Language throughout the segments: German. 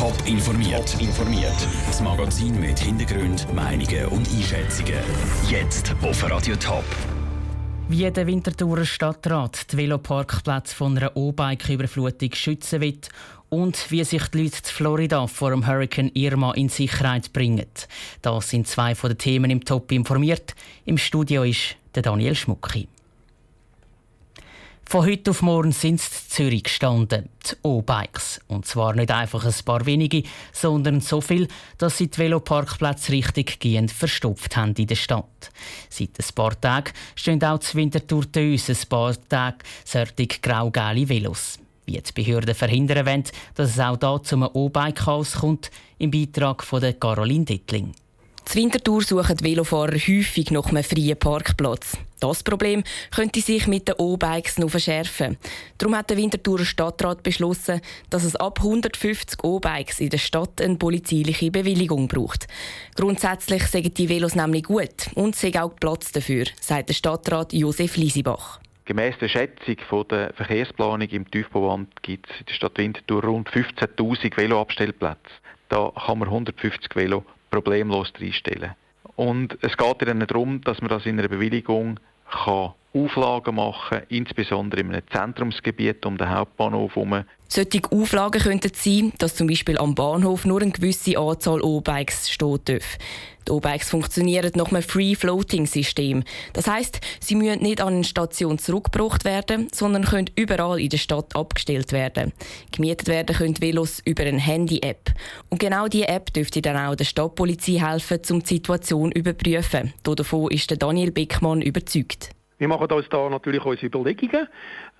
Top informiert. informiert. Das Magazin mit Hintergrund, Meinungen und Einschätzungen. Jetzt auf Radio Top. Wie der Winterthurer Stadtrat die Veloparkplätze von einer O-Bike-Überflutung schützen wird und wie sich die Leute in Florida vor dem Hurricane Irma in Sicherheit bringen. Das sind zwei von den Themen im Top informiert. Im Studio ist der Daniel Schmucki. Von heute auf morgen sind in Zürich gestanden, die O-Bikes. Und zwar nicht einfach ein paar wenige, sondern so viel, dass sie die Veloparkplätze richtig gehend verstopft haben in der Stadt. Seit ein paar Tagen stehen auch zu Winterthur ein paar Tage solche grau-gelbe Velos. Wie die Behörden verhindern wollen, dass es auch hier zum O-Bike-Chaos kommt, im Beitrag von Caroline Dittling. Zur Wintertour suchen Velofahrer häufig nach einem freien Parkplatz. Das Problem könnte sich mit den O-Bikes noch verschärfen. Darum hat der Winterthurer Stadtrat beschlossen, dass es ab 150 O-Bikes in der Stadt eine polizeiliche Bewilligung braucht. Grundsätzlich sagen die Velos nämlich gut und es auch Platz dafür, sagt der Stadtrat Josef Liesibach. Gemäss der Schätzung der Verkehrsplanung im Tiefbauamt gibt es in der Stadt Winterthur rund 15.000 Veloabstellplätze. Da kann man 150 Velo problemlos reinstellen. Und es geht dann darum, dass man das in einer Bewilligung kann Auflagen machen insbesondere in einem Zentrumsgebiet um den Hauptbahnhof herum. Solche Auflagen könnten sein, dass zum Beispiel am Bahnhof nur eine gewisse Anzahl O-Bikes stehen darf. Die O-Bikes funktionieren nach einem Free-Floating-System. Das heißt, sie müssen nicht an eine Station zurückgebracht werden, sondern können überall in der Stadt abgestellt werden. Gemietet werden können Velos über eine Handy-App. Und genau diese App dürfte dann auch der Stadtpolizei helfen, um die Situation zu überprüfen. Davon ist Daniel Beckmann überzeugt. Wir machen uns da natürlich unsere Überlegungen.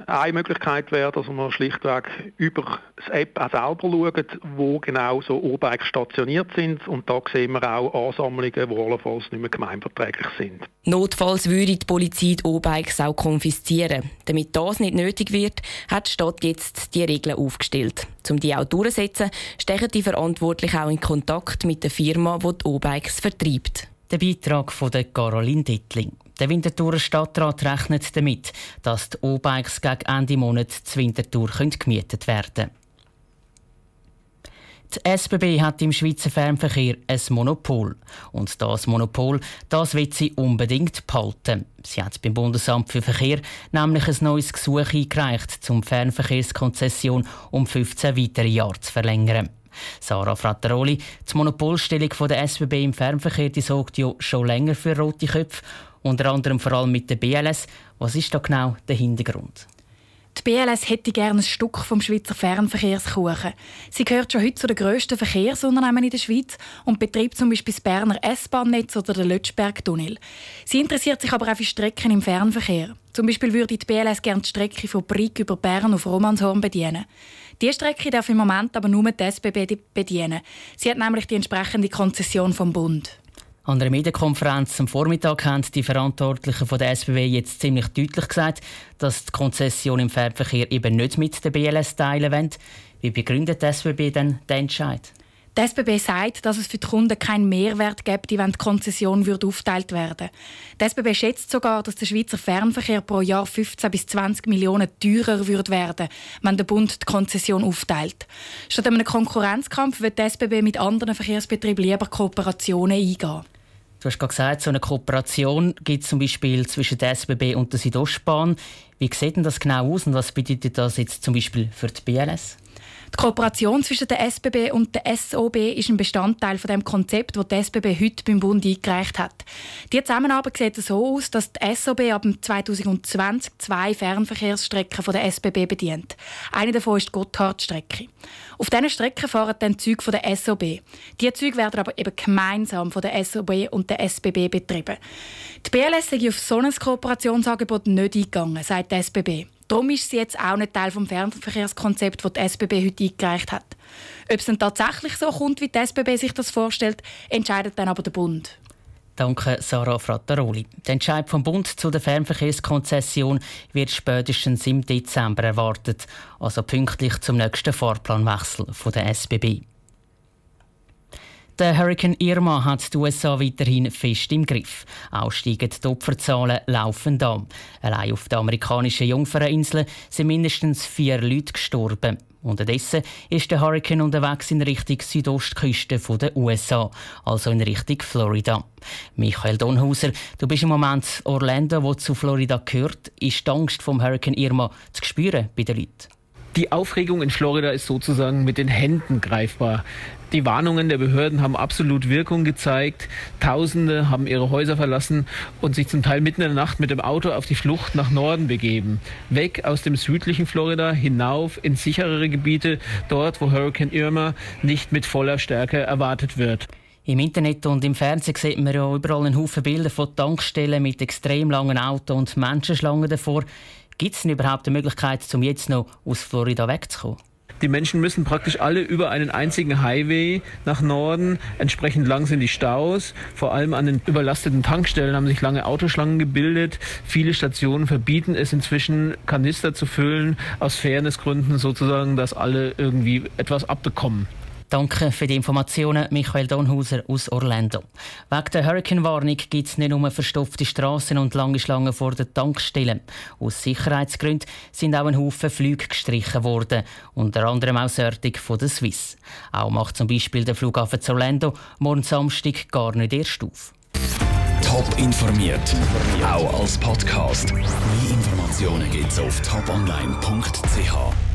Eine Möglichkeit wäre, dass wir schlichtweg über das App auch selber schauen, wo genau so O-Bikes stationiert sind. Und da sehen wir auch Ansammlungen, die allenfalls nicht mehr gemeinverträglich sind. Notfalls würde die Polizei die O-Bikes auch konfiszieren. Damit das nicht nötig wird, hat die Stadt jetzt die Regeln aufgestellt. Um die auch durchzusetzen, stechen die Verantwortlichen auch in Kontakt mit der Firma, die die O-Bikes vertreibt. Der Beitrag von Caroline Dittling. Der Winterthurer Stadtrat rechnet damit, dass die O-Bikes gegen Ende Monat zu Winterthur gemietet werden können. Die SBB hat im Schweizer Fernverkehr ein Monopol. Und das Monopol, das will sie unbedingt behalten. Sie hat beim Bundesamt für Verkehr nämlich ein neues Gesuch eingereicht, um Fernverkehrskonzession um 15 weitere Jahre zu verlängern. Sarah Frattaroli, die Monopolstellung der SBB im Fernverkehr, die sorgt ja schon länger für rote Köpfe unter anderem vor allem mit der BLS. Was ist da genau der Hintergrund? Die BLS hätte gerne ein Stück vom Schweizer Fernverkehrskuchen. Sie gehört schon heute zu den grössten Verkehrsunternehmen in der Schweiz und betreibt zum Beispiel das Berner S-Bahn-Netz oder den Lötschberg-Tunnel. Sie interessiert sich aber auch für Strecken im Fernverkehr. Zum Beispiel würde die BLS gerne die Strecke von Brig über Bern auf Romanshorn bedienen. Diese Strecke darf im Moment aber nur die SBB bedienen. Sie hat nämlich die entsprechende Konzession vom Bund. An der Medienkonferenz am Vormittag haben die Verantwortlichen von der SBB jetzt ziemlich deutlich gesagt, dass die Konzession im Fernverkehr eben nicht mit der BLS teilen wollen. Wie begründet die SBB denn den Entscheid? Die SBB sagt, dass es für die Kunden keinen Mehrwert gibt, wenn die Konzession aufteilt werden Die SBB schätzt sogar, dass der Schweizer Fernverkehr pro Jahr 15 bis 20 Millionen teurer wird werden, wenn der Bund die Konzession aufteilt. Statt einem Konkurrenzkampf wird die SBB mit anderen Verkehrsbetrieben lieber Kooperationen eingehen. Du hast gerade gesagt, so eine Kooperation gibt es zum Beispiel zwischen der SBB und der Südostbahn. Wie sieht denn das genau aus und was bedeutet das jetzt zum Beispiel für die BLS? Die Kooperation zwischen der SBB und der SOB ist ein Bestandteil von dem Konzept, das die SBB heute beim Bund eingereicht hat. Die Zusammenarbeit sieht so aus, dass die SOB ab 2020 zwei Fernverkehrsstrecken von der SBB bedient. Eine davon ist die Gotthardstrecke. Auf diesen Strecken fahren dann Züge von der SOB. Diese Züge werden aber eben gemeinsam von der SOB und der SBB betrieben. Die BLS ist auf so ein Kooperationsangebot nicht eingegangen, sagt die SBB. Darum ist sie jetzt auch nicht Teil des Fernverkehrskonzepts, das die SBB heute eingereicht hat. Ob es dann tatsächlich so kommt, wie die SBB sich das vorstellt, entscheidet dann aber der Bund. Danke, Sarah Frattaroli. Der Entscheid vom Bund zu der Fernverkehrskonzession wird spätestens im Dezember erwartet, also pünktlich zum nächsten Fahrplanwechsel der SBB. Der Hurricane Irma hat die USA weiterhin fest im Griff. Auch steigen die Opferzahlen laufend an. Allein auf der amerikanischen Jungferninsel sind mindestens vier Leute gestorben. Unterdessen ist der Hurricane unterwegs in Richtung Südostküste der USA, also in Richtung Florida. Michael Donhauser, du bist im Moment Orlando, wo zu Florida gehört. Ist die Angst vom Hurricane Irma zu spüren bei den Leuten? Die Aufregung in Florida ist sozusagen mit den Händen greifbar. Die Warnungen der Behörden haben absolut Wirkung gezeigt. Tausende haben ihre Häuser verlassen und sich zum Teil mitten in der Nacht mit dem Auto auf die Flucht nach Norden begeben. Weg aus dem südlichen Florida hinauf in sicherere Gebiete, dort wo Hurricane Irma nicht mit voller Stärke erwartet wird. Im Internet und im Fernsehen sieht man ja überall einen Haufen Bilder von Tankstellen mit extrem langen Autos und Menschenschlangen davor. Gibt es denn überhaupt eine Möglichkeit, um jetzt noch aus Florida wegzukommen? Die Menschen müssen praktisch alle über einen einzigen Highway nach Norden. Entsprechend lang sind die Staus. Vor allem an den überlasteten Tankstellen haben sich lange Autoschlangen gebildet. Viele Stationen verbieten es inzwischen, Kanister zu füllen, aus Fairnessgründen sozusagen, dass alle irgendwie etwas abbekommen. Danke für die Informationen, Michael Donhauser aus Orlando. Wegen der Hurricane-Warnung gibt es nicht nur verstopfte Straßen und lange Schlangen vor den Tankstellen. Aus Sicherheitsgründen sind auch ein Haufen Flüge gestrichen worden, unter anderem auch Sörtig von der Swiss. Auch macht zum Beispiel der Flughafen zu Orlando morgen Samstag gar nicht erst auf. Top informiert, auch als Podcast. Mehr Informationen gibt es auf toponline.ch.